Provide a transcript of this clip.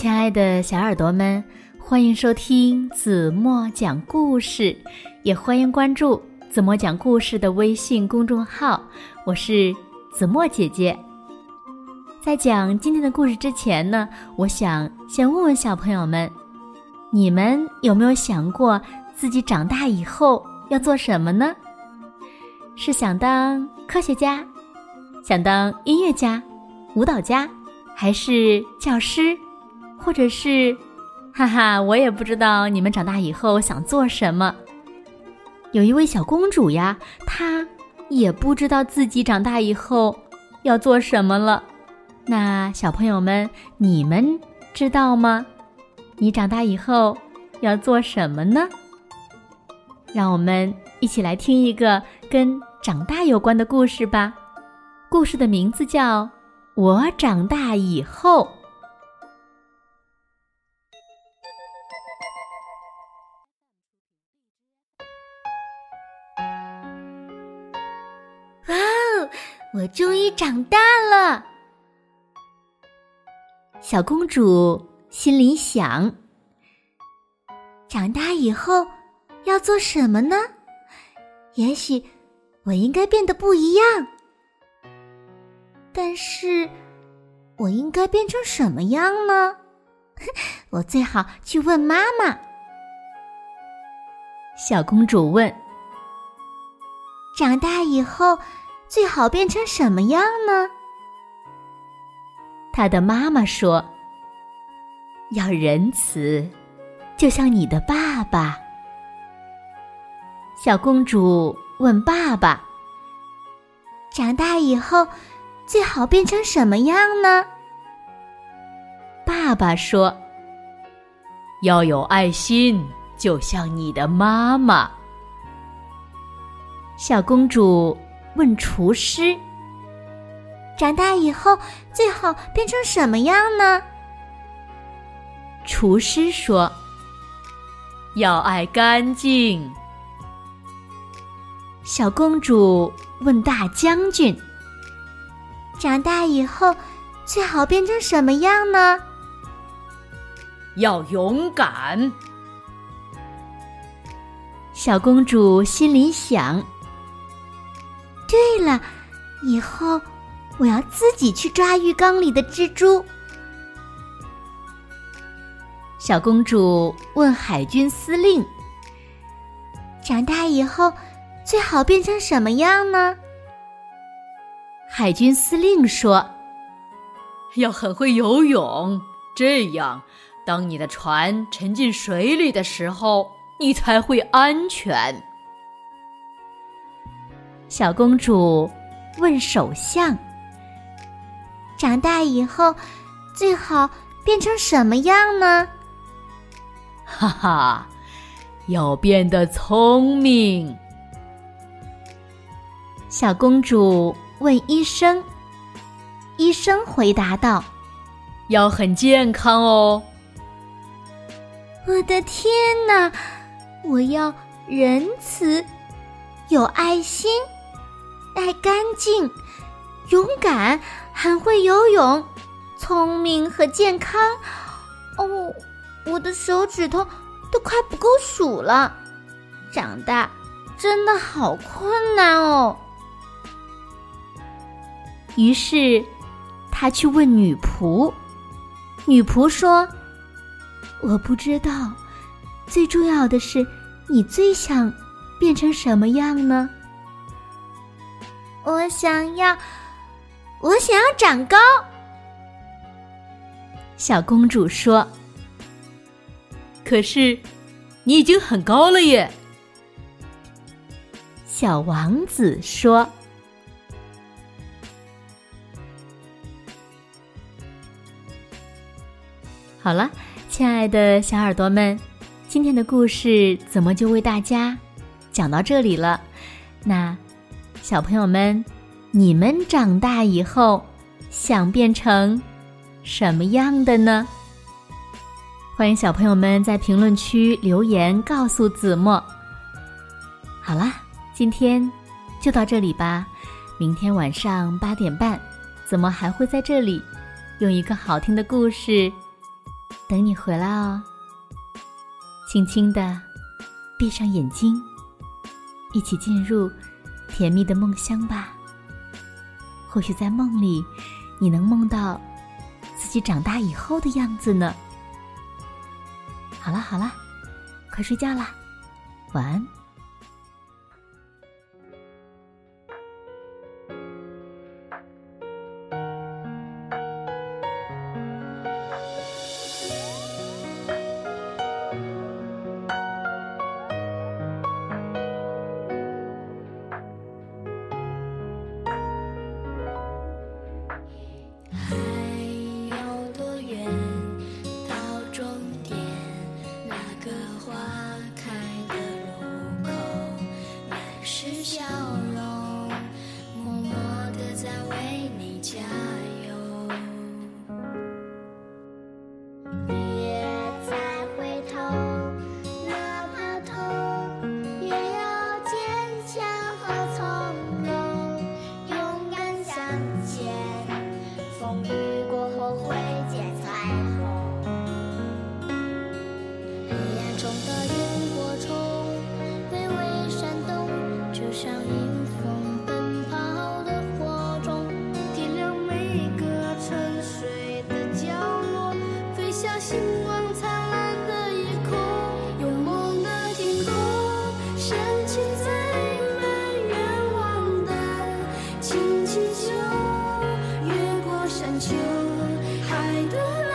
亲爱的小耳朵们，欢迎收听子墨讲故事，也欢迎关注子墨讲故事的微信公众号。我是子墨姐姐。在讲今天的故事之前呢，我想先问问小朋友们：你们有没有想过自己长大以后要做什么呢？是想当科学家，想当音乐家、舞蹈家，还是教师？或者是，哈哈，我也不知道你们长大以后想做什么。有一位小公主呀，她也不知道自己长大以后要做什么了。那小朋友们，你们知道吗？你长大以后要做什么呢？让我们一起来听一个跟长大有关的故事吧。故事的名字叫《我长大以后》。我终于长大了，小公主心里想。长大以后要做什么呢？也许我应该变得不一样。但是，我应该变成什么样呢？我最好去问妈妈。小公主问：“长大以后。”最好变成什么样呢？他的妈妈说：“要仁慈，就像你的爸爸。”小公主问爸爸：“长大以后最好变成什么样呢？”爸爸说：“要有爱心，就像你的妈妈。”小公主。问厨师：“长大以后最好变成什么样呢？”厨师说：“要爱干净。”小公主问大将军：“长大以后最好变成什么样呢？”要勇敢。小公主心里想。对了，以后我要自己去抓浴缸里的蜘蛛。小公主问海军司令：“长大以后最好变成什么样呢？”海军司令说：“要很会游泳，这样当你的船沉进水里的时候，你才会安全。”小公主问首相：“长大以后最好变成什么样呢？”哈哈，要变得聪明。小公主问医生：“医生回答道：要很健康哦。”我的天哪！我要仁慈，有爱心。爱干净、勇敢，很会游泳，聪明和健康。哦，我的手指头都快不够数了。长大真的好困难哦。于是，他去问女仆。女仆说：“我不知道，最重要的是，你最想变成什么样呢？”我想要，我想要长高。小公主说：“可是，你已经很高了耶。”小王子说：“好了，亲爱的小耳朵们，今天的故事怎么就为大家讲到这里了？那。”小朋友们，你们长大以后想变成什么样的呢？欢迎小朋友们在评论区留言告诉子墨。好啦，今天就到这里吧。明天晚上八点半，子墨还会在这里用一个好听的故事等你回来哦。轻轻的闭上眼睛，一起进入甜蜜的梦乡吧。或许在梦里，你能梦到自己长大以后的样子呢。好了好了，快睡觉啦，晚安。像迎风奔跑的火种，点亮每个沉睡的角落，飞向星光灿烂的夜空。有梦的天空，深情在满愿望的青青丘，越过山丘，海的。